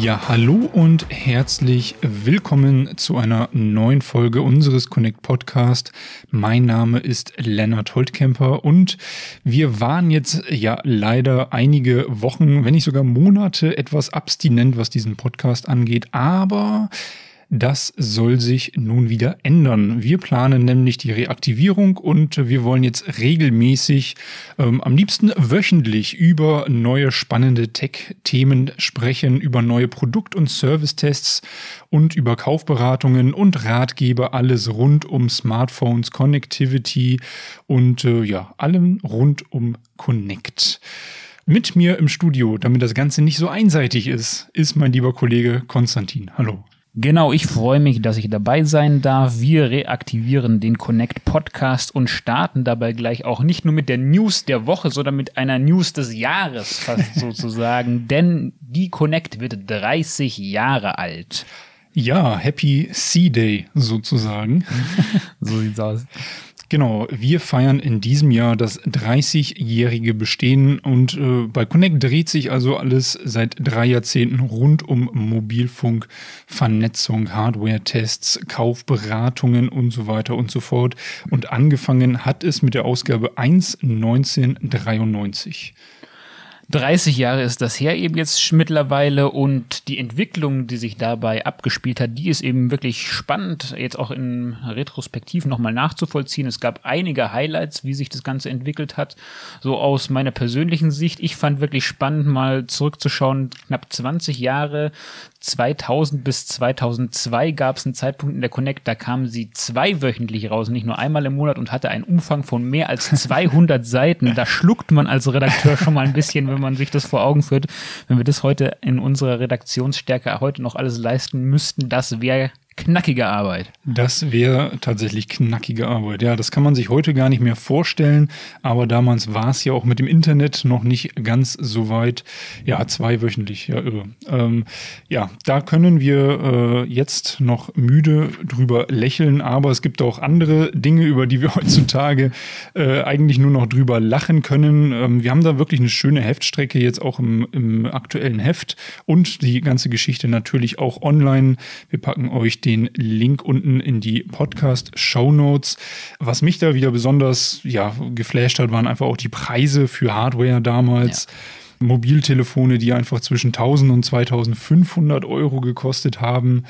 Ja, hallo und herzlich willkommen zu einer neuen Folge unseres Connect Podcast. Mein Name ist Lennart Holtkemper und wir waren jetzt ja leider einige Wochen, wenn nicht sogar Monate etwas abstinent, was diesen Podcast angeht, aber das soll sich nun wieder ändern. Wir planen nämlich die Reaktivierung und wir wollen jetzt regelmäßig, ähm, am liebsten wöchentlich, über neue spannende Tech-Themen sprechen, über neue Produkt- und Servicetests und über Kaufberatungen und Ratgeber, alles rund um Smartphones, Connectivity und äh, ja, allem rund um Connect. Mit mir im Studio, damit das Ganze nicht so einseitig ist, ist mein lieber Kollege Konstantin. Hallo. Genau, ich freue mich, dass ich dabei sein darf. Wir reaktivieren den Connect Podcast und starten dabei gleich auch nicht nur mit der News der Woche, sondern mit einer News des Jahres fast sozusagen. Denn die Connect wird 30 Jahre alt. Ja, Happy C-Day sozusagen. so sieht's aus. Genau, wir feiern in diesem Jahr das 30-jährige Bestehen und äh, bei Connect dreht sich also alles seit drei Jahrzehnten rund um Mobilfunk, Vernetzung, Hardware-Tests, Kaufberatungen und so weiter und so fort. Und angefangen hat es mit der Ausgabe 1 1993. 30 Jahre ist das her eben jetzt mittlerweile und die Entwicklung, die sich dabei abgespielt hat, die ist eben wirklich spannend, jetzt auch in Retrospektiv nochmal nachzuvollziehen. Es gab einige Highlights, wie sich das Ganze entwickelt hat. So aus meiner persönlichen Sicht, ich fand wirklich spannend, mal zurückzuschauen, knapp 20 Jahre 2000 bis 2002 gab es einen Zeitpunkt in der Connect, da kamen sie zweiwöchentlich raus, nicht nur einmal im Monat und hatte einen Umfang von mehr als 200 Seiten. Da schluckt man als Redakteur schon mal ein bisschen, wenn man sich das vor Augen führt. Wenn wir das heute in unserer Redaktionsstärke heute noch alles leisten müssten, das wäre knackige Arbeit. Das wäre tatsächlich knackige Arbeit. Ja, das kann man sich heute gar nicht mehr vorstellen, aber damals war es ja auch mit dem Internet noch nicht ganz so weit. Ja, zweiwöchentlich, ja, irre. Ähm, ja, da können wir äh, jetzt noch müde drüber lächeln, aber es gibt auch andere Dinge, über die wir heutzutage äh, eigentlich nur noch drüber lachen können. Ähm, wir haben da wirklich eine schöne Heftstrecke jetzt auch im, im aktuellen Heft und die ganze Geschichte natürlich auch online. Wir packen euch den Link unten in die Podcast-Show Notes. Was mich da wieder besonders ja, geflasht hat, waren einfach auch die Preise für Hardware damals. Ja. Mobiltelefone, die einfach zwischen 1000 und 2500 Euro gekostet haben.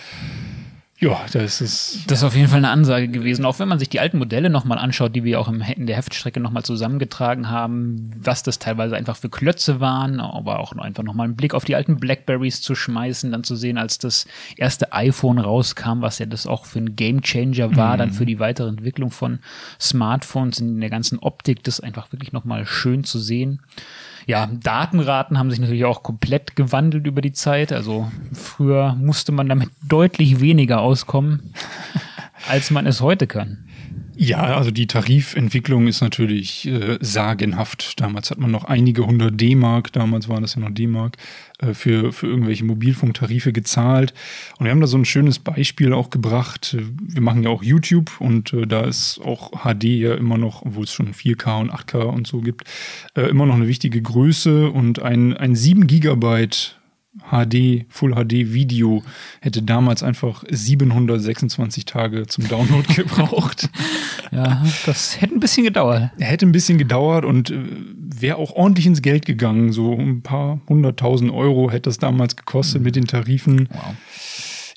Ja, das ist. Das ist auf jeden Fall eine Ansage gewesen. Auch wenn man sich die alten Modelle nochmal anschaut, die wir auch in der Heftstrecke nochmal zusammengetragen haben, was das teilweise einfach für Klötze waren, aber auch einfach nochmal einen Blick auf die alten Blackberries zu schmeißen, dann zu sehen, als das erste iPhone rauskam, was ja das auch für ein Gamechanger war, mhm. dann für die weitere Entwicklung von Smartphones in der ganzen Optik, das einfach wirklich nochmal schön zu sehen. Ja, Datenraten haben sich natürlich auch komplett gewandelt über die Zeit. Also früher musste man damit deutlich weniger auskommen, als man es heute kann. Ja, also die Tarifentwicklung ist natürlich äh, sagenhaft. Damals hat man noch einige hundert D-Mark, damals waren das ja noch D-Mark, für, für irgendwelche Mobilfunktarife gezahlt. Und wir haben da so ein schönes Beispiel auch gebracht. Wir machen ja auch YouTube und äh, da ist auch HD ja immer noch, obwohl es schon 4K und 8K und so gibt, äh, immer noch eine wichtige Größe und ein, ein 7 Gigabyte HD, Full HD Video hätte damals einfach 726 Tage zum Download gebraucht. ja, das hätte ein bisschen gedauert. Hätte ein bisschen gedauert und äh, wäre auch ordentlich ins Geld gegangen. So ein paar hunderttausend Euro hätte das damals gekostet mhm. mit den Tarifen. Wow.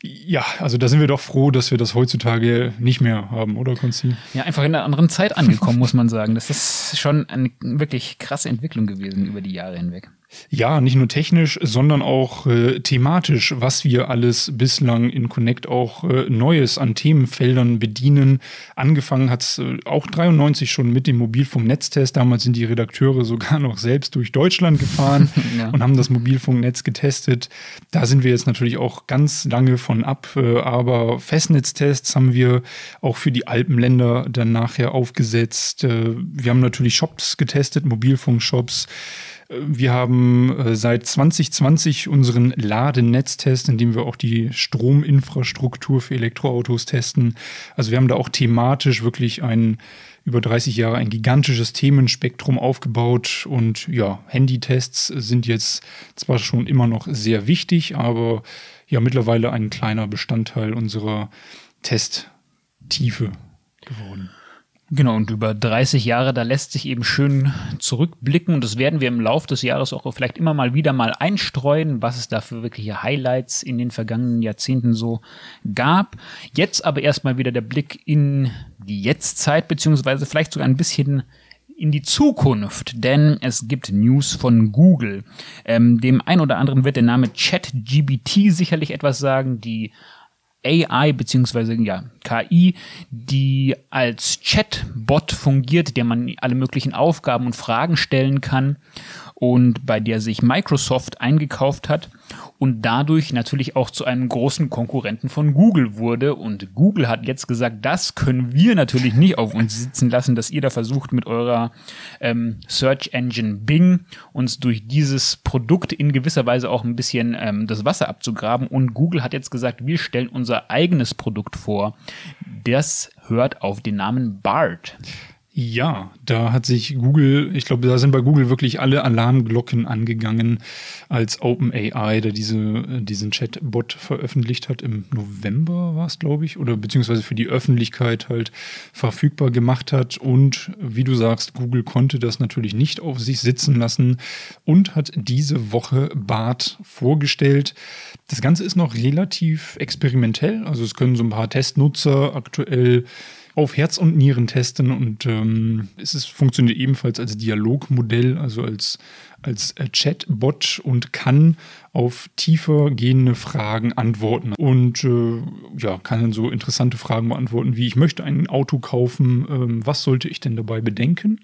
Ja, also da sind wir doch froh, dass wir das heutzutage nicht mehr haben, oder Konzi? Ja, einfach in einer anderen Zeit angekommen, muss man sagen. Das ist schon eine wirklich krasse Entwicklung gewesen über die Jahre hinweg. Ja, nicht nur technisch, sondern auch äh, thematisch, was wir alles bislang in Connect auch äh, Neues an Themenfeldern bedienen. Angefangen hat es äh, auch 93 schon mit dem Mobilfunknetztest. Damals sind die Redakteure sogar noch selbst durch Deutschland gefahren ja. und haben das Mobilfunknetz getestet. Da sind wir jetzt natürlich auch ganz lange von ab, äh, aber Festnetztests haben wir auch für die Alpenländer dann nachher aufgesetzt. Äh, wir haben natürlich Shops getestet, Mobilfunkshops. Wir haben äh, seit 2020 unseren Ladenetztest, in dem wir auch die Strominfrastruktur für Elektroautos testen. Also wir haben da auch thematisch wirklich ein über 30 Jahre ein gigantisches Themenspektrum aufgebaut und ja, Handytests sind jetzt zwar schon immer noch sehr wichtig, aber ja mittlerweile ein kleiner Bestandteil unserer Testtiefe geworden. Genau, und über 30 Jahre, da lässt sich eben schön zurückblicken und das werden wir im Laufe des Jahres auch vielleicht immer mal wieder mal einstreuen, was es da für wirkliche Highlights in den vergangenen Jahrzehnten so gab. Jetzt aber erstmal wieder der Blick in die Jetztzeit, beziehungsweise vielleicht sogar ein bisschen in die Zukunft, denn es gibt News von Google. Ähm, dem ein oder anderen wird der Name ChatGBT sicherlich etwas sagen, die AI beziehungsweise ja KI, die als Chatbot fungiert, der man alle möglichen Aufgaben und Fragen stellen kann und bei der sich Microsoft eingekauft hat und dadurch natürlich auch zu einem großen Konkurrenten von Google wurde. Und Google hat jetzt gesagt, das können wir natürlich nicht auf uns sitzen lassen, dass ihr da versucht mit eurer ähm, Search Engine Bing uns durch dieses Produkt in gewisser Weise auch ein bisschen ähm, das Wasser abzugraben. Und Google hat jetzt gesagt, wir stellen unser eigenes Produkt vor. Das hört auf den Namen BART. Ja, da hat sich Google, ich glaube, da sind bei Google wirklich alle Alarmglocken angegangen, als OpenAI, der diese, diesen Chatbot veröffentlicht hat. Im November war es, glaube ich, oder beziehungsweise für die Öffentlichkeit halt verfügbar gemacht hat. Und wie du sagst, Google konnte das natürlich nicht auf sich sitzen lassen und hat diese Woche BART vorgestellt. Das Ganze ist noch relativ experimentell. Also es können so ein paar Testnutzer aktuell auf Herz und Nieren testen und ähm, es ist, funktioniert ebenfalls als Dialogmodell, also als, als äh, Chatbot und kann auf tiefer gehende Fragen antworten und äh, ja, kann dann so interessante Fragen beantworten wie ich möchte ein Auto kaufen, ähm, was sollte ich denn dabei bedenken?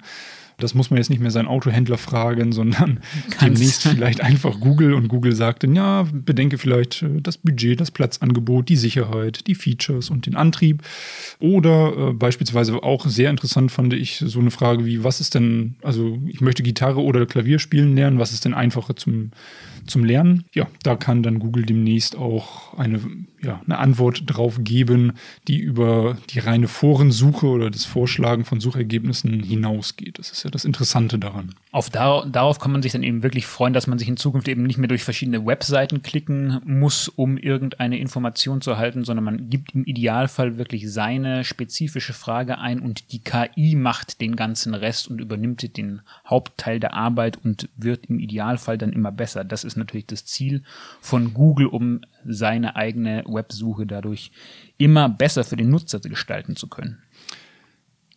Das muss man jetzt nicht mehr seinen Autohändler fragen, sondern Kannst. demnächst vielleicht einfach Google und Google sagt dann, ja, bedenke vielleicht äh, das Budget, das Platzangebot, die Sicherheit, die Features und den Antrieb. Oder äh, beispielsweise auch sehr interessant fand ich so eine Frage wie, was ist denn, also ich möchte Gitarre oder Klavier spielen lernen, was ist denn einfacher zum, zum Lernen? Ja, da kann dann Google demnächst auch eine, ja, eine Antwort drauf geben, die über die reine Forensuche oder das Vorschlagen von Suchergebnissen hinausgeht. Das ist ja das Interessante daran. Auf dar darauf kann man sich dann eben wirklich freuen, dass man sich in Zukunft eben nicht mehr durch verschiedene Webseiten klicken muss, um irgendeine Information zu erhalten, sondern man gibt im Idealfall wirklich seine spezifische Frage ein und die KI macht den ganzen Rest und übernimmt den Hauptteil der Arbeit und wird im Idealfall dann immer besser. Das ist natürlich das Ziel von Google, um seine eigene Websuche dadurch immer besser für den Nutzer gestalten zu können.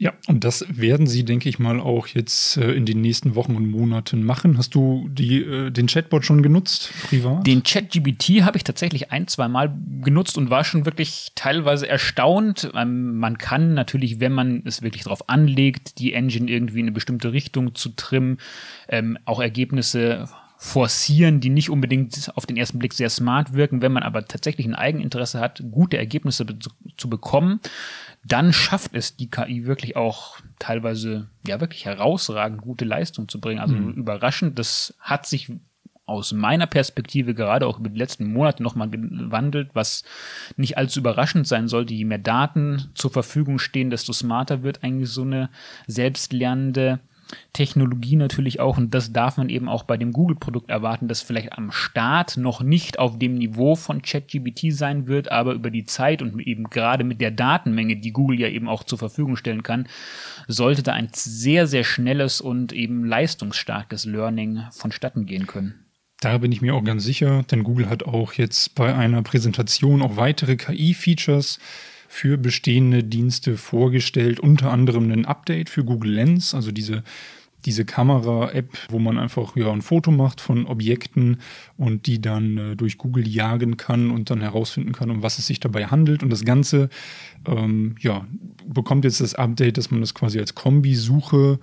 Ja, und das werden sie, denke ich mal, auch jetzt äh, in den nächsten Wochen und Monaten machen. Hast du die, äh, den Chatbot schon genutzt, privat? Den ChatGBT habe ich tatsächlich ein, zwei Mal genutzt und war schon wirklich teilweise erstaunt. Ähm, man kann natürlich, wenn man es wirklich darauf anlegt, die Engine irgendwie in eine bestimmte Richtung zu trimmen, ähm, auch Ergebnisse forcieren, die nicht unbedingt auf den ersten Blick sehr smart wirken. Wenn man aber tatsächlich ein Eigeninteresse hat, gute Ergebnisse zu, zu bekommen, dann schafft es die KI wirklich auch teilweise ja wirklich herausragend gute Leistung zu bringen. Also mhm. überraschend, das hat sich aus meiner Perspektive gerade auch über die letzten Monate nochmal gewandelt, was nicht allzu überraschend sein sollte. Je mehr Daten zur Verfügung stehen, desto smarter wird eigentlich so eine selbstlernende Technologie natürlich auch, und das darf man eben auch bei dem Google-Produkt erwarten, dass vielleicht am Start noch nicht auf dem Niveau von ChatGBT sein wird, aber über die Zeit und eben gerade mit der Datenmenge, die Google ja eben auch zur Verfügung stellen kann, sollte da ein sehr, sehr schnelles und eben leistungsstarkes Learning vonstatten gehen können. Da bin ich mir auch ganz sicher, denn Google hat auch jetzt bei einer Präsentation auch weitere KI-Features für bestehende Dienste vorgestellt, unter anderem ein Update für Google Lens, also diese diese Kamera-App, wo man einfach ja ein Foto macht von Objekten und die dann äh, durch Google jagen kann und dann herausfinden kann, um was es sich dabei handelt. Und das Ganze ähm, ja, bekommt jetzt das Update, dass man das quasi als Kombisuche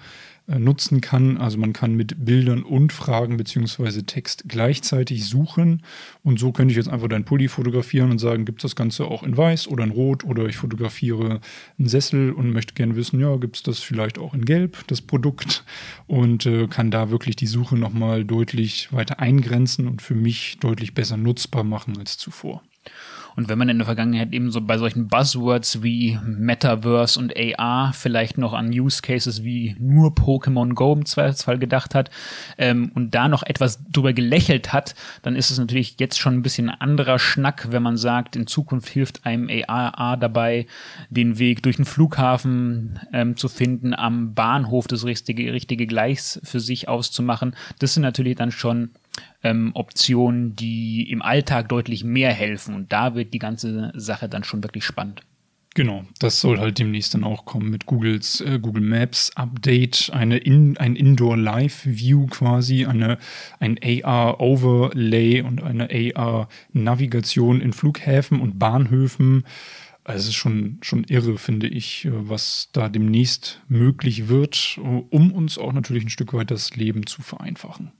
nutzen kann. Also man kann mit Bildern und Fragen beziehungsweise Text gleichzeitig suchen. Und so könnte ich jetzt einfach dein Pulli fotografieren und sagen, gibt es das Ganze auch in weiß oder in rot oder ich fotografiere einen Sessel und möchte gerne wissen, ja, gibt es das vielleicht auch in gelb, das Produkt und äh, kann da wirklich die Suche nochmal deutlich weiter eingrenzen und für mich deutlich besser nutzbar machen als zuvor. Und wenn man in der Vergangenheit eben so bei solchen Buzzwords wie Metaverse und AR vielleicht noch an Use Cases wie nur Pokémon Go im Zweifelsfall gedacht hat ähm, und da noch etwas drüber gelächelt hat, dann ist es natürlich jetzt schon ein bisschen anderer Schnack, wenn man sagt, in Zukunft hilft einem AR dabei, den Weg durch den Flughafen ähm, zu finden, am Bahnhof das richtige, richtige Gleis für sich auszumachen. Das sind natürlich dann schon ähm, Optionen, die im Alltag deutlich mehr helfen. Und da wird die ganze Sache dann schon wirklich spannend. Genau, das soll halt demnächst dann auch kommen mit Googles äh, Google Maps Update, eine in, ein Indoor Live View quasi, eine, ein AR Overlay und eine AR Navigation in Flughäfen und Bahnhöfen. Also es ist schon, schon irre, finde ich, äh, was da demnächst möglich wird, um uns auch natürlich ein Stück weit das Leben zu vereinfachen.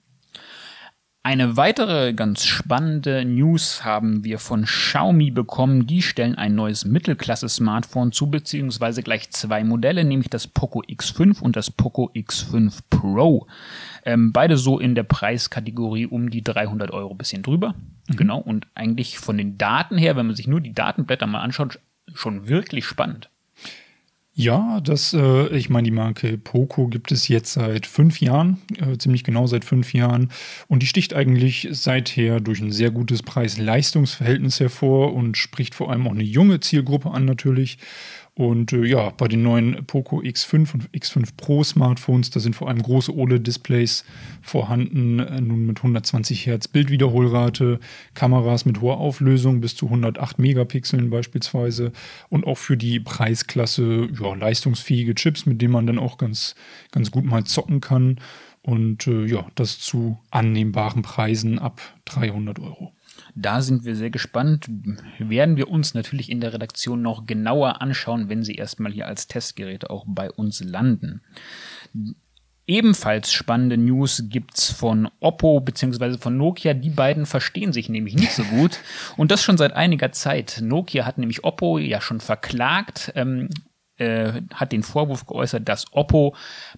Eine weitere ganz spannende News haben wir von Xiaomi bekommen. Die stellen ein neues Mittelklasse-Smartphone zu, beziehungsweise gleich zwei Modelle, nämlich das Poco X5 und das Poco X5 Pro. Ähm, beide so in der Preiskategorie um die 300 Euro, bisschen drüber. Mhm. Genau. Und eigentlich von den Daten her, wenn man sich nur die Datenblätter mal anschaut, schon wirklich spannend. Ja, das, äh, ich meine, die Marke Poco gibt es jetzt seit fünf Jahren, äh, ziemlich genau seit fünf Jahren. Und die sticht eigentlich seither durch ein sehr gutes Preis-Leistungs-Verhältnis hervor und spricht vor allem auch eine junge Zielgruppe an natürlich. Und äh, ja, bei den neuen Poco X5 und X5 Pro Smartphones, da sind vor allem große OLED-Displays vorhanden, äh, nun mit 120 Hertz Bildwiederholrate, Kameras mit hoher Auflösung bis zu 108 Megapixeln beispielsweise und auch für die Preisklasse ja, leistungsfähige Chips, mit denen man dann auch ganz, ganz gut mal zocken kann. Und äh, ja, das zu annehmbaren Preisen ab 300 Euro. Da sind wir sehr gespannt. Werden wir uns natürlich in der Redaktion noch genauer anschauen, wenn sie erstmal hier als Testgeräte auch bei uns landen. Ebenfalls spannende News gibt's von Oppo bzw. von Nokia. Die beiden verstehen sich nämlich nicht so gut. Und das schon seit einiger Zeit. Nokia hat nämlich Oppo ja schon verklagt. Ähm, äh, hat den Vorwurf geäußert, dass Oppo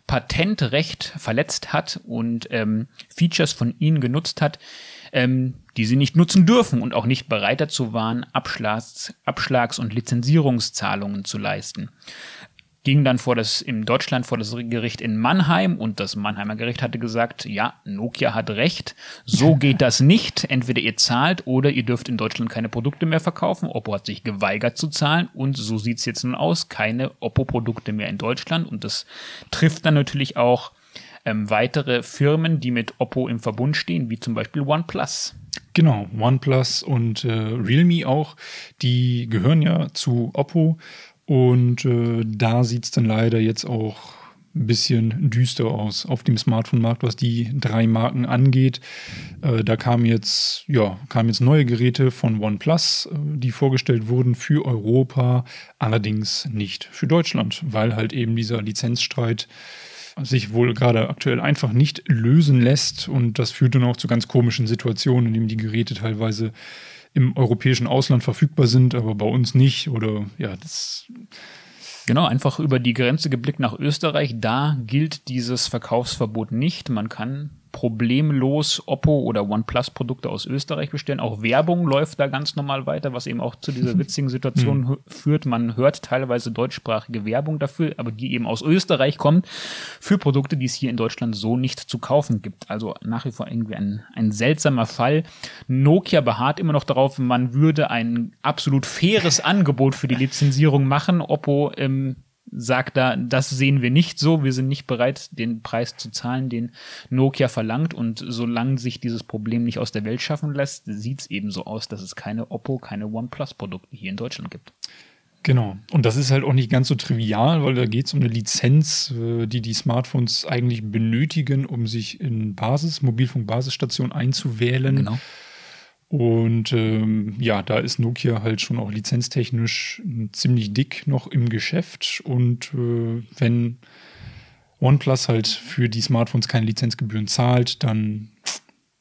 Patentrecht verletzt hat und ähm, Features von ihnen genutzt hat, ähm, die sie nicht nutzen dürfen und auch nicht bereit dazu waren, Abschlags-, Abschlags und Lizenzierungszahlungen zu leisten. Ging dann vor das, in Deutschland vor das Gericht in Mannheim und das Mannheimer Gericht hatte gesagt, ja, Nokia hat recht, so geht das nicht. Entweder ihr zahlt oder ihr dürft in Deutschland keine Produkte mehr verkaufen. Oppo hat sich geweigert zu zahlen und so sieht's jetzt nun aus, keine Oppo-Produkte mehr in Deutschland und das trifft dann natürlich auch ähm, weitere Firmen, die mit Oppo im Verbund stehen, wie zum Beispiel OnePlus. Genau, OnePlus und äh, Realme auch, die gehören ja zu Oppo und äh, da sieht es dann leider jetzt auch ein bisschen düster aus auf dem Smartphone-Markt, was die drei Marken angeht. Äh, da kamen jetzt, ja, kamen jetzt neue Geräte von OnePlus, äh, die vorgestellt wurden für Europa, allerdings nicht für Deutschland, weil halt eben dieser Lizenzstreit sich wohl gerade aktuell einfach nicht lösen lässt. Und das führt dann auch zu ganz komischen Situationen, in denen die Geräte teilweise im europäischen Ausland verfügbar sind, aber bei uns nicht. Oder ja, das. Genau, einfach über die Grenze geblickt nach Österreich. Da gilt dieses Verkaufsverbot nicht. Man kann problemlos Oppo oder OnePlus Produkte aus Österreich bestellen. Auch Werbung läuft da ganz normal weiter, was eben auch zu dieser witzigen Situation mhm. führt. Man hört teilweise deutschsprachige Werbung dafür, aber die eben aus Österreich kommt, für Produkte, die es hier in Deutschland so nicht zu kaufen gibt. Also nach wie vor irgendwie ein, ein seltsamer Fall. Nokia beharrt immer noch darauf, man würde ein absolut faires Angebot für die Lizenzierung machen. Oppo ähm, sagt da, das sehen wir nicht so, wir sind nicht bereit, den Preis zu zahlen, den Nokia verlangt. Und solange sich dieses Problem nicht aus der Welt schaffen lässt, sieht es eben so aus, dass es keine Oppo, keine OnePlus-Produkte hier in Deutschland gibt. Genau. Und das ist halt auch nicht ganz so trivial, weil da geht es um eine Lizenz, äh, die die Smartphones eigentlich benötigen, um sich in Basis, Mobilfunk-Basisstationen einzuwählen. Genau. Und ähm, ja, da ist Nokia halt schon auch lizenztechnisch ziemlich dick noch im Geschäft. Und äh, wenn OnePlus halt für die Smartphones keine Lizenzgebühren zahlt, dann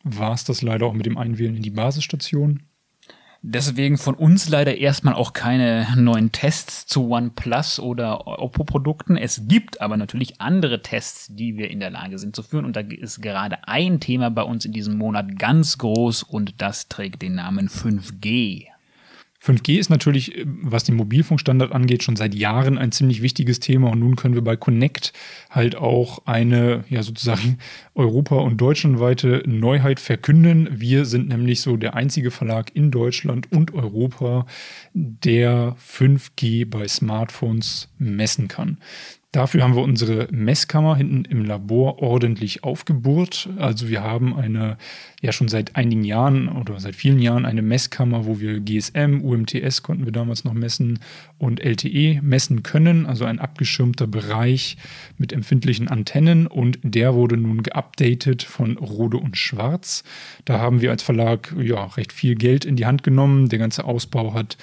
war es das leider auch mit dem Einwählen in die Basisstation. Deswegen von uns leider erstmal auch keine neuen Tests zu OnePlus oder Oppo-Produkten. Es gibt aber natürlich andere Tests, die wir in der Lage sind zu führen. Und da ist gerade ein Thema bei uns in diesem Monat ganz groß und das trägt den Namen 5G. 5G ist natürlich, äh, was den Mobilfunkstandard angeht, schon seit Jahren ein ziemlich wichtiges Thema und nun können wir bei Connect halt auch eine, ja sozusagen Europa- und deutschlandweite Neuheit verkünden. Wir sind nämlich so der einzige Verlag in Deutschland und Europa, der 5G bei Smartphones messen kann. Dafür haben wir unsere Messkammer hinten im Labor ordentlich aufgebohrt. Also wir haben eine, ja schon seit einigen Jahren oder seit vielen Jahren eine Messkammer, wo wir GSM, UMTS konnten wir damals noch messen und LTE messen können. Also ein abgeschirmter Bereich mit empfindlichen Antennen und der wurde nun geupdatet von Rode und Schwarz. Da haben wir als Verlag ja recht viel Geld in die Hand genommen. Der ganze Ausbau hat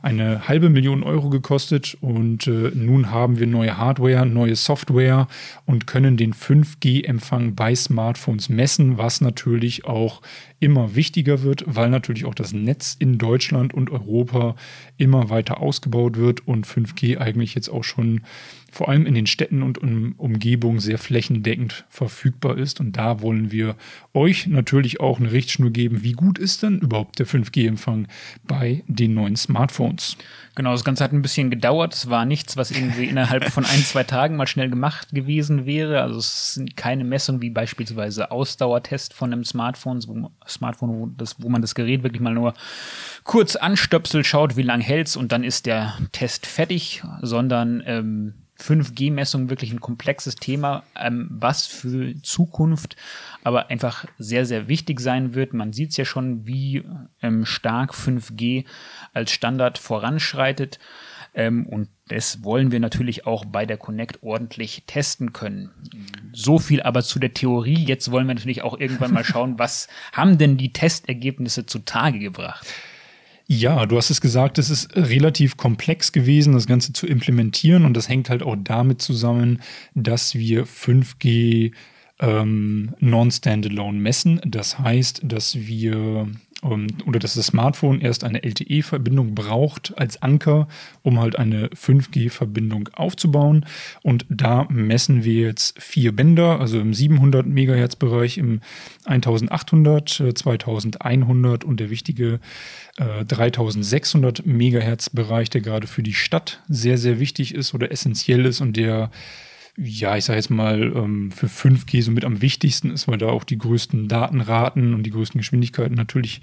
eine halbe Million Euro gekostet und äh, nun haben wir neue Hardware, neue Software und können den 5G-Empfang bei Smartphones messen, was natürlich auch immer wichtiger wird, weil natürlich auch das Netz in Deutschland und Europa immer weiter ausgebaut wird und 5G eigentlich jetzt auch schon vor allem in den Städten und um Umgebungen sehr flächendeckend verfügbar ist. Und da wollen wir euch natürlich auch eine Richtschnur geben, wie gut ist denn überhaupt der 5G-Empfang bei den neuen Smartphones. Genau, das Ganze hat ein bisschen gedauert. Es war nichts, was irgendwie innerhalb von ein, zwei Tagen mal schnell gemacht gewesen wäre. Also es sind keine Messungen wie beispielsweise Ausdauertest von einem Smartphone, wo, Smartphone, wo, das, wo man das Gerät wirklich mal nur kurz anstöpselt, schaut, wie lang hält's und dann ist der Test fertig, sondern ähm, 5G-Messung wirklich ein komplexes Thema, ähm, was für Zukunft aber einfach sehr, sehr wichtig sein wird. Man sieht es ja schon, wie ähm, stark 5G als Standard voranschreitet. Ähm, und das wollen wir natürlich auch bei der Connect ordentlich testen können. So viel aber zu der Theorie. Jetzt wollen wir natürlich auch irgendwann mal schauen, was haben denn die Testergebnisse zutage gebracht? Ja, du hast es gesagt, es ist relativ komplex gewesen, das Ganze zu implementieren und das hängt halt auch damit zusammen, dass wir 5G ähm, non-standalone messen. Das heißt, dass wir oder dass das Smartphone erst eine LTE-Verbindung braucht als Anker, um halt eine 5G-Verbindung aufzubauen. Und da messen wir jetzt vier Bänder, also im 700 Megahertz-Bereich, im 1800, 2100 und der wichtige äh, 3600 Megahertz-Bereich, der gerade für die Stadt sehr, sehr wichtig ist oder essentiell ist und der ja, ich sage jetzt mal, ähm, für 5G somit am wichtigsten ist, weil da auch die größten Datenraten und die größten Geschwindigkeiten natürlich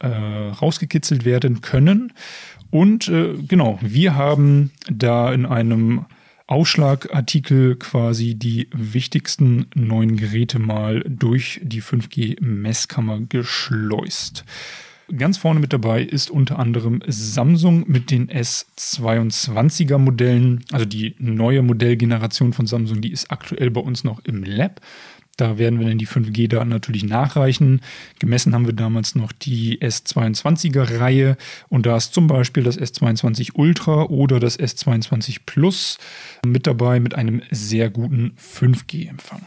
äh, rausgekitzelt werden können. Und äh, genau, wir haben da in einem Ausschlagartikel quasi die wichtigsten neuen Geräte mal durch die 5G-Messkammer geschleust. Ganz vorne mit dabei ist unter anderem Samsung mit den S22er Modellen. Also die neue Modellgeneration von Samsung, die ist aktuell bei uns noch im Lab. Da werden wir dann die 5G-Daten natürlich nachreichen. Gemessen haben wir damals noch die S22er-Reihe und da ist zum Beispiel das S22 Ultra oder das S22 Plus mit dabei mit einem sehr guten 5G-Empfang.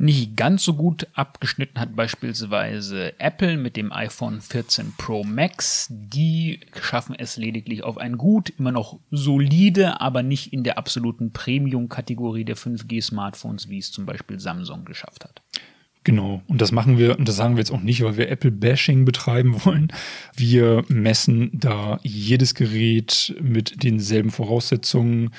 Nicht ganz so gut abgeschnitten hat beispielsweise Apple mit dem iPhone 14 Pro Max. Die schaffen es lediglich auf ein Gut, immer noch solide, aber nicht in der absoluten Premium-Kategorie der 5G-Smartphones, wie es zum Beispiel Samsung geschafft hat. Genau, und das machen wir, und das sagen wir jetzt auch nicht, weil wir Apple-Bashing betreiben wollen. Wir messen da jedes Gerät mit denselben Voraussetzungen.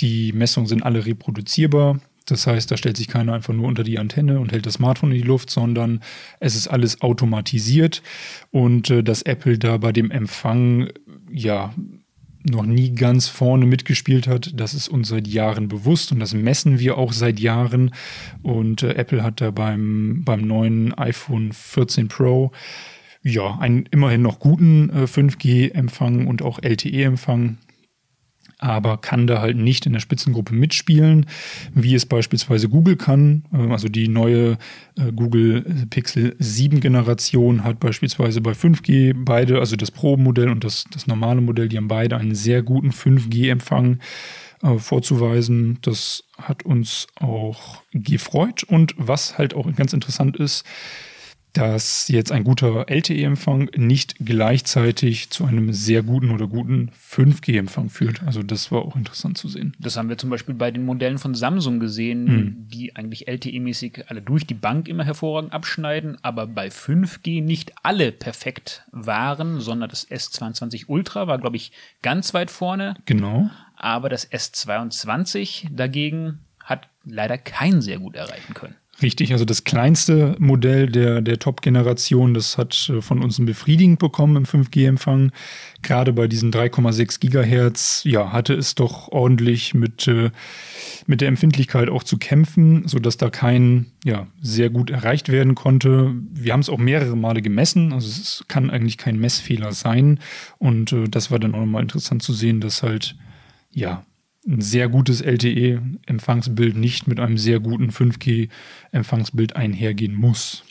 Die Messungen sind alle reproduzierbar. Das heißt, da stellt sich keiner einfach nur unter die Antenne und hält das Smartphone in die Luft, sondern es ist alles automatisiert und äh, dass Apple da bei dem Empfang ja noch nie ganz vorne mitgespielt hat, das ist uns seit Jahren bewusst und das messen wir auch seit Jahren. Und äh, Apple hat da beim, beim neuen iPhone 14 Pro ja einen immerhin noch guten äh, 5G-Empfang und auch LTE-Empfang aber kann da halt nicht in der Spitzengruppe mitspielen, wie es beispielsweise Google kann. Ähm, also die neue äh, Google Pixel 7 Generation hat beispielsweise bei 5G beide, also das Pro-Modell und das, das normale Modell, die haben beide einen sehr guten 5G-Empfang. äh, vorzuweisen. Das hat uns auch gefreut. Und was halt auch ganz interessant ist, dass jetzt ein guter LTE-Empfang nicht gleichzeitig zu einem sehr guten oder guten 5G-Empfang führt. Also das war auch interessant zu sehen. Das haben wir zum Beispiel bei den Modellen von Samsung gesehen, mhm. die eigentlich LTE-mäßig alle durch die Bank immer hervorragend abschneiden, aber bei 5G nicht alle perfekt waren, sondern das S22 Ultra war, glaube ich, ganz weit vorne. Genau. Aber das S22 dagegen hat leider keinen sehr gut erreichen können. Richtig, also das kleinste Modell der, der Top-Generation, das hat äh, von uns ein befriedigend bekommen im 5G-Empfang. Gerade bei diesen 3,6 Gigahertz, ja, hatte es doch ordentlich mit, äh, mit der Empfindlichkeit auch zu kämpfen, sodass da kein, ja, sehr gut erreicht werden konnte. Wir haben es auch mehrere Male gemessen, also es kann eigentlich kein Messfehler sein. Und äh, das war dann auch nochmal interessant zu sehen, dass halt, ja, ein sehr gutes LTE-Empfangsbild nicht mit einem sehr guten 5G-Empfangsbild einhergehen muss.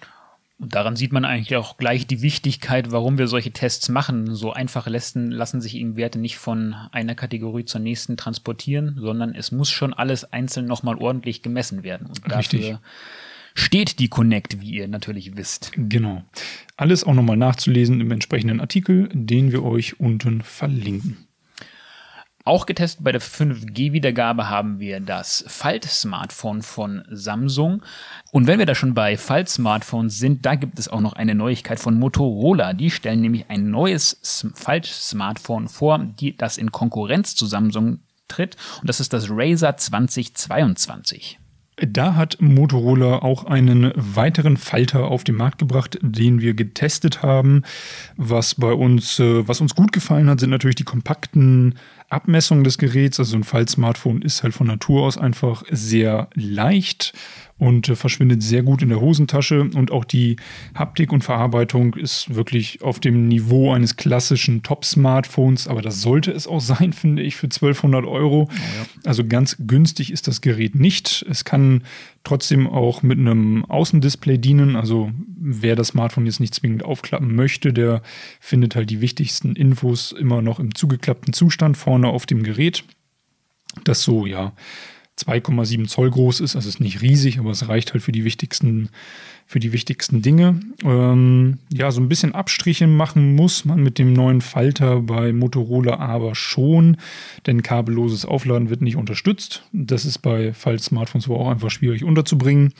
Und daran sieht man eigentlich auch gleich die Wichtigkeit, warum wir solche Tests machen. So einfach lassen, lassen sich eben Werte nicht von einer Kategorie zur nächsten transportieren, sondern es muss schon alles einzeln nochmal ordentlich gemessen werden. Und dafür Richtig. steht die Connect, wie ihr natürlich wisst. Genau. Alles auch nochmal nachzulesen im entsprechenden Artikel, den wir euch unten verlinken. Auch getestet bei der 5G-Wiedergabe haben wir das Falt-Smartphone von Samsung. Und wenn wir da schon bei Falt-Smartphones sind, da gibt es auch noch eine Neuigkeit von Motorola. Die stellen nämlich ein neues Falt-Smartphone vor, die, das in Konkurrenz zu Samsung tritt. Und das ist das Razer 2022. Da hat Motorola auch einen weiteren Falter auf den Markt gebracht, den wir getestet haben. Was bei uns, äh, was uns gut gefallen hat, sind natürlich die kompakten Abmessung des Geräts. Also ein Fall-Smartphone ist halt von Natur aus einfach sehr leicht und äh, verschwindet sehr gut in der Hosentasche. Und auch die Haptik und Verarbeitung ist wirklich auf dem Niveau eines klassischen Top-Smartphones. Aber das sollte es auch sein, finde ich, für 1200 Euro. Oh ja. Also ganz günstig ist das Gerät nicht. Es kann trotzdem auch mit einem Außendisplay dienen. Also wer das Smartphone jetzt nicht zwingend aufklappen möchte, der findet halt die wichtigsten Infos immer noch im zugeklappten Zustand vorne auf dem Gerät. Das so, ja, 2,7 Zoll groß ist. Also ist nicht riesig, aber es reicht halt für die wichtigsten, für die wichtigsten Dinge. Ähm, ja, so ein bisschen Abstriche machen muss man mit dem neuen Falter bei Motorola aber schon, denn kabelloses Aufladen wird nicht unterstützt. Das ist bei Fall-Smartphones wohl auch einfach schwierig unterzubringen.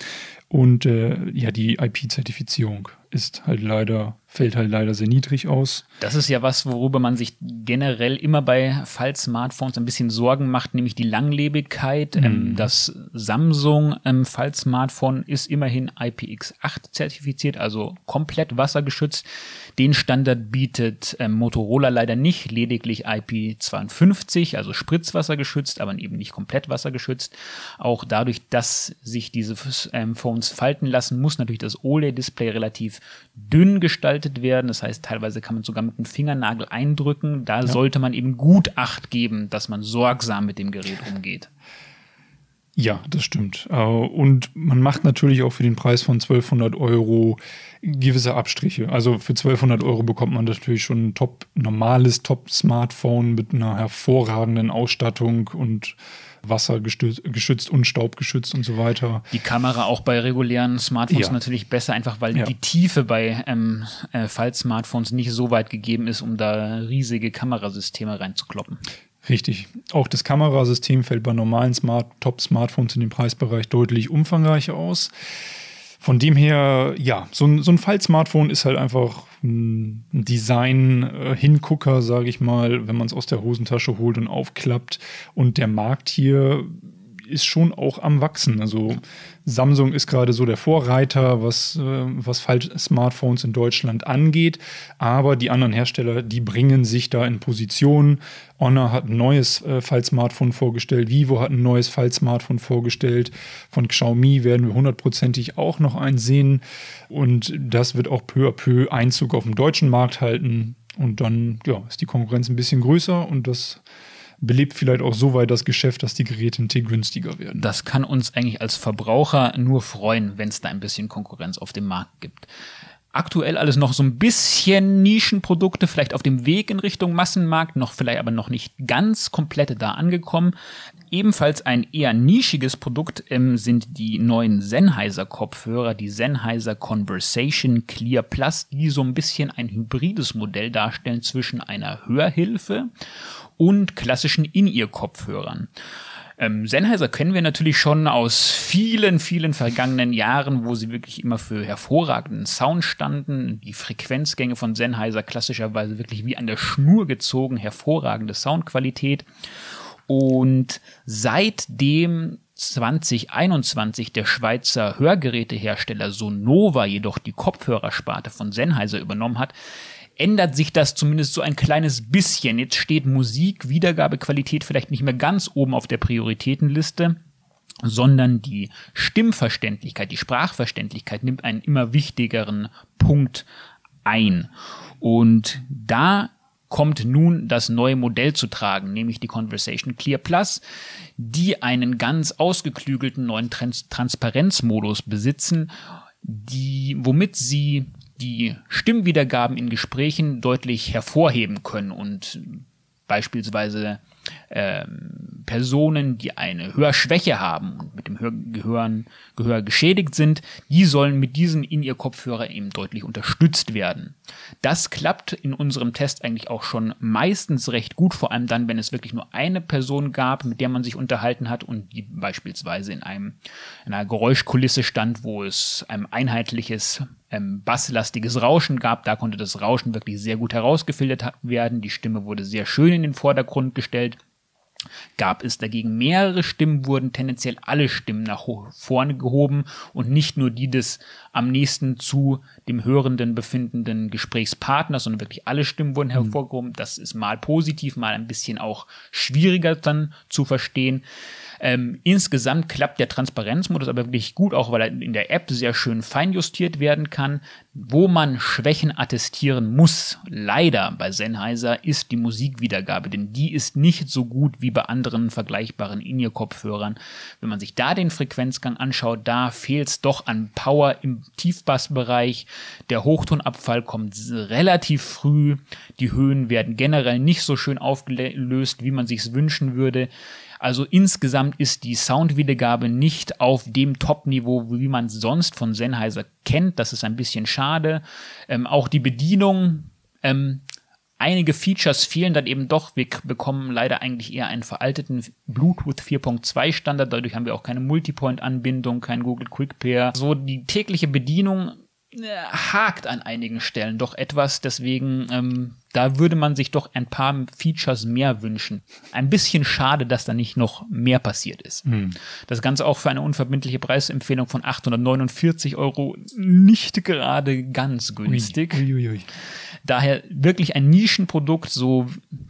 Und äh, ja, die IP-Zertifizierung ist halt leider, fällt halt leider sehr niedrig aus. Das ist ja was, worüber man sich generell immer bei Fall-Smartphones ein bisschen Sorgen macht, nämlich die Langlebigkeit. Mhm. Ähm, das Samsung ähm, Fall-Smartphone ist immerhin IPX8 zertifiziert, also komplett wassergeschützt. Den Standard bietet ähm, Motorola leider nicht, lediglich IP52, also Spritzwasser geschützt, aber eben nicht komplett wassergeschützt. Auch dadurch, dass sich diese Phones falten lassen, muss natürlich das OLED-Display relativ dünn gestaltet werden. Das heißt, teilweise kann man sogar mit dem Fingernagel eindrücken. Da ja. sollte man eben gut Acht geben, dass man sorgsam mit dem Gerät umgeht. Ja, das stimmt. Äh, und man macht natürlich auch für den Preis von 1200 Euro gewisse Abstriche. Also für 1200 Euro bekommt man natürlich schon ein top normales Top-Smartphone mit einer hervorragenden Ausstattung und wassergeschützt und staubgeschützt und so weiter. Die Kamera auch bei regulären Smartphones ja. natürlich besser, einfach weil ja. die Tiefe bei ähm, äh, Fall-Smartphones nicht so weit gegeben ist, um da riesige Kamerasysteme reinzukloppen. Richtig. Auch das Kamerasystem fällt bei normalen Smart Top-Smartphones in dem Preisbereich deutlich umfangreicher aus. Von dem her, ja, so ein, so ein Fall-Smartphone ist halt einfach ein Design-Hingucker, sage ich mal, wenn man es aus der Hosentasche holt und aufklappt. Und der Markt hier ist schon auch am Wachsen. Also Samsung ist gerade so der Vorreiter, was, äh, was Fall-Smartphones in Deutschland angeht. Aber die anderen Hersteller, die bringen sich da in Position. Honor hat ein neues äh, Fall-Smartphone vorgestellt. Vivo hat ein neues Fall-Smartphone vorgestellt. Von Xiaomi werden wir hundertprozentig auch noch eins sehen. Und das wird auch peu à peu Einzug auf dem deutschen Markt halten. Und dann ja, ist die Konkurrenz ein bisschen größer und das belebt vielleicht auch so weit das Geschäft, dass die Geräte ein Tick günstiger werden. Das kann uns eigentlich als Verbraucher nur freuen, wenn es da ein bisschen Konkurrenz auf dem Markt gibt. Aktuell alles noch so ein bisschen Nischenprodukte, vielleicht auf dem Weg in Richtung Massenmarkt, noch vielleicht aber noch nicht ganz komplett da angekommen. Ebenfalls ein eher nischiges Produkt ähm, sind die neuen Sennheiser Kopfhörer, die Sennheiser Conversation Clear Plus, die so ein bisschen ein hybrides Modell darstellen zwischen einer Hörhilfe und klassischen In-Ear-Kopfhörern. Ähm, Sennheiser kennen wir natürlich schon aus vielen, vielen vergangenen Jahren, wo sie wirklich immer für hervorragenden Sound standen. Die Frequenzgänge von Sennheiser klassischerweise wirklich wie an der Schnur gezogen, hervorragende Soundqualität. Und seitdem 2021 der Schweizer Hörgerätehersteller Sonova jedoch die Kopfhörersparte von Sennheiser übernommen hat, ändert sich das zumindest so ein kleines bisschen. Jetzt steht Musik, Wiedergabequalität vielleicht nicht mehr ganz oben auf der Prioritätenliste, sondern die Stimmverständlichkeit, die Sprachverständlichkeit nimmt einen immer wichtigeren Punkt ein. Und da kommt nun das neue Modell zu tragen, nämlich die Conversation Clear Plus, die einen ganz ausgeklügelten neuen Trans Transparenzmodus besitzen, die, womit sie die Stimmwiedergaben in Gesprächen deutlich hervorheben können und beispielsweise ähm, Personen, die eine Hörschwäche haben und mit dem Hörgehören, Gehör geschädigt sind, die sollen mit diesen in ihr Kopfhörer eben deutlich unterstützt werden. Das klappt in unserem Test eigentlich auch schon meistens recht gut, vor allem dann, wenn es wirklich nur eine Person gab, mit der man sich unterhalten hat und die beispielsweise in einem in einer Geräuschkulisse stand, wo es ein einheitliches ähm, basslastiges Rauschen gab. Da konnte das Rauschen wirklich sehr gut herausgefiltert werden. Die Stimme wurde sehr schön in den Vordergrund gestellt. Gab es dagegen mehrere Stimmen, wurden tendenziell alle Stimmen nach vorne gehoben und nicht nur die des am nächsten zu dem Hörenden befindenden Gesprächspartners, sondern wirklich alle Stimmen wurden mhm. hervorgehoben. Das ist mal positiv, mal ein bisschen auch schwieriger dann zu verstehen. Ähm, insgesamt klappt der Transparenzmodus aber wirklich gut, auch weil er in der App sehr schön feinjustiert werden kann. Wo man Schwächen attestieren muss, leider bei Sennheiser, ist die Musikwiedergabe, denn die ist nicht so gut wie bei anderen vergleichbaren In-Ear-Kopfhörern. Wenn man sich da den Frequenzgang anschaut, da fehlt es doch an Power im Tiefbassbereich. Der Hochtonabfall kommt relativ früh. Die Höhen werden generell nicht so schön aufgelöst, wie man sich's wünschen würde. Also insgesamt ist die Soundwiedergabe nicht auf dem Top-Niveau, wie man sonst von Sennheiser kennt. Das ist ein bisschen schade. Ähm, auch die Bedienung, ähm, einige Features fehlen dann eben doch. Wir bekommen leider eigentlich eher einen veralteten Bluetooth 4.2 Standard. Dadurch haben wir auch keine Multipoint-Anbindung, kein Google Quick Pair. So die tägliche Bedienung hakt an einigen Stellen doch etwas. Deswegen ähm, da würde man sich doch ein paar Features mehr wünschen. Ein bisschen schade, dass da nicht noch mehr passiert ist. Hm. Das Ganze auch für eine unverbindliche Preisempfehlung von 849 Euro nicht gerade ganz günstig. Ui, ui, ui. Daher wirklich ein Nischenprodukt, so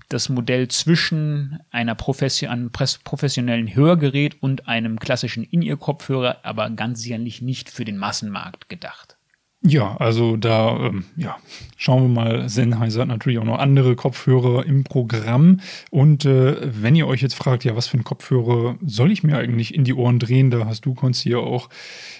das Modell zwischen einer Profession einem professionellen Hörgerät und einem klassischen In-Ear-Kopfhörer, aber ganz sicherlich nicht für den Massenmarkt gedacht. Ja, also da ähm, ja, schauen wir mal. Sennheiser hat natürlich auch noch andere Kopfhörer im Programm. Und äh, wenn ihr euch jetzt fragt, ja, was für ein Kopfhörer soll ich mir eigentlich in die Ohren drehen, da hast du, Konsti, ja auch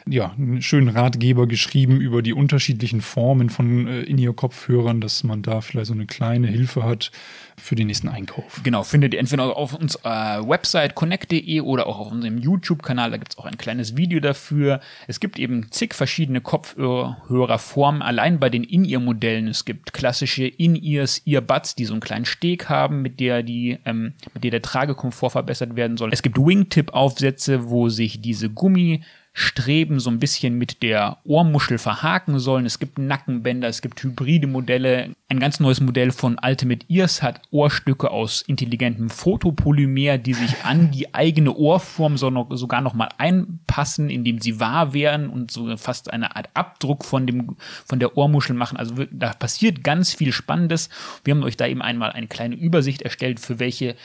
ja, einen schönen Ratgeber geschrieben über die unterschiedlichen Formen von äh, In-Ear-Kopfhörern, dass man da vielleicht so eine kleine Hilfe hat für den nächsten Einkauf. Genau, findet ihr entweder auf unserer Website connect.de oder auch auf unserem YouTube-Kanal, da gibt es auch ein kleines Video dafür. Es gibt eben zig verschiedene Kopfhörerformen, allein bei den In-Ear-Modellen. Es gibt klassische In-Ears, Earbuds, die so einen kleinen Steg haben, mit der die, ähm, mit der der Tragekomfort verbessert werden soll. Es gibt Wingtip-Aufsätze, wo sich diese Gummi Streben so ein bisschen mit der Ohrmuschel verhaken sollen. Es gibt Nackenbänder, es gibt hybride Modelle. Ein ganz neues Modell von Ultimate Ears hat Ohrstücke aus intelligentem Fotopolymer, die sich an die eigene Ohrform sogar noch mal einpassen, indem sie wahr werden und so fast eine Art Abdruck von dem, von der Ohrmuschel machen. Also da passiert ganz viel Spannendes. Wir haben euch da eben einmal eine kleine Übersicht erstellt, für welche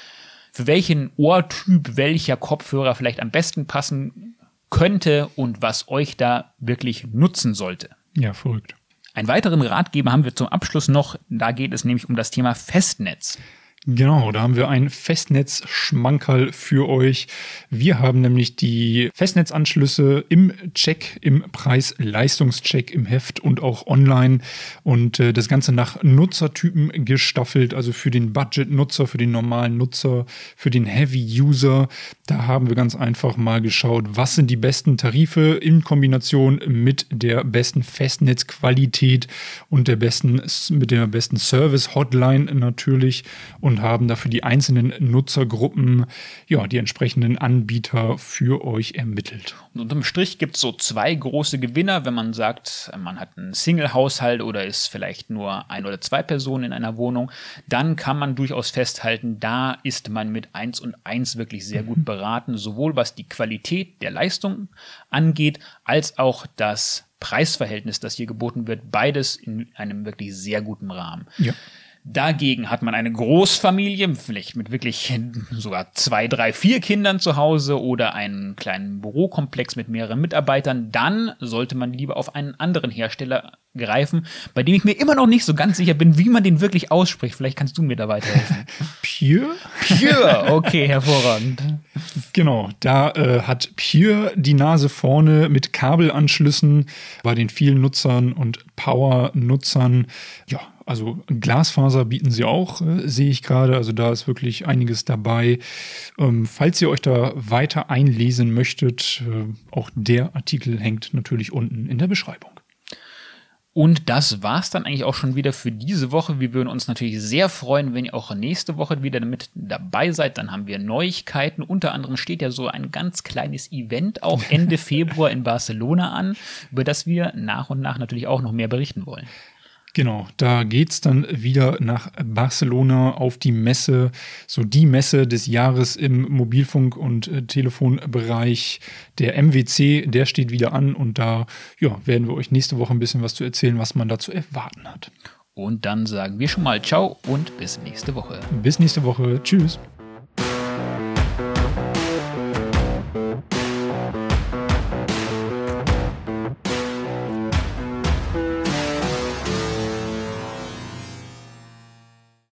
für welchen Ohrtyp welcher Kopfhörer vielleicht am besten passen könnte und was euch da wirklich nutzen sollte. Ja, verrückt. Einen weiteren Ratgeber haben wir zum Abschluss noch. Da geht es nämlich um das Thema Festnetz. Genau, da haben wir ein Festnetz-Schmankerl für euch. Wir haben nämlich die Festnetzanschlüsse im Check, im Preis-Leistungscheck im Heft und auch online und äh, das Ganze nach Nutzertypen gestaffelt, also für den Budget-Nutzer, für den normalen Nutzer, für den Heavy-User. Da haben wir ganz einfach mal geschaut, was sind die besten Tarife in Kombination mit der besten Festnetzqualität und der besten, mit der besten Service-Hotline natürlich. Und und haben dafür die einzelnen Nutzergruppen, ja, die entsprechenden Anbieter für euch ermittelt. Und unterm Strich gibt es so zwei große Gewinner, wenn man sagt, man hat einen Single-Haushalt oder ist vielleicht nur ein oder zwei Personen in einer Wohnung, dann kann man durchaus festhalten, da ist man mit 1 und 1 wirklich sehr gut mhm. beraten, sowohl was die Qualität der Leistung angeht, als auch das Preisverhältnis, das hier geboten wird, beides in einem wirklich sehr guten Rahmen. Ja. Dagegen hat man eine Großfamilie, vielleicht mit wirklich sogar zwei, drei, vier Kindern zu Hause oder einen kleinen Bürokomplex mit mehreren Mitarbeitern. Dann sollte man lieber auf einen anderen Hersteller greifen, bei dem ich mir immer noch nicht so ganz sicher bin, wie man den wirklich ausspricht. Vielleicht kannst du mir da weiterhelfen. Pure? Pure, okay, hervorragend. Genau, da äh, hat Pure die Nase vorne mit Kabelanschlüssen bei den vielen Nutzern und Power-Nutzern. Ja, also Glasfaser bieten sie auch, äh, sehe ich gerade. Also da ist wirklich einiges dabei. Ähm, falls ihr euch da weiter einlesen möchtet, äh, auch der Artikel hängt natürlich unten in der Beschreibung. Und das war's dann eigentlich auch schon wieder für diese Woche. Wir würden uns natürlich sehr freuen, wenn ihr auch nächste Woche wieder mit dabei seid. Dann haben wir Neuigkeiten. Unter anderem steht ja so ein ganz kleines Event auch Ende Februar in Barcelona an, über das wir nach und nach natürlich auch noch mehr berichten wollen. Genau, da geht's dann wieder nach Barcelona auf die Messe, so die Messe des Jahres im Mobilfunk- und äh, Telefonbereich. Der MWC, der steht wieder an und da ja, werden wir euch nächste Woche ein bisschen was zu erzählen, was man da zu erwarten hat. Und dann sagen wir schon mal Ciao und bis nächste Woche. Bis nächste Woche. Tschüss.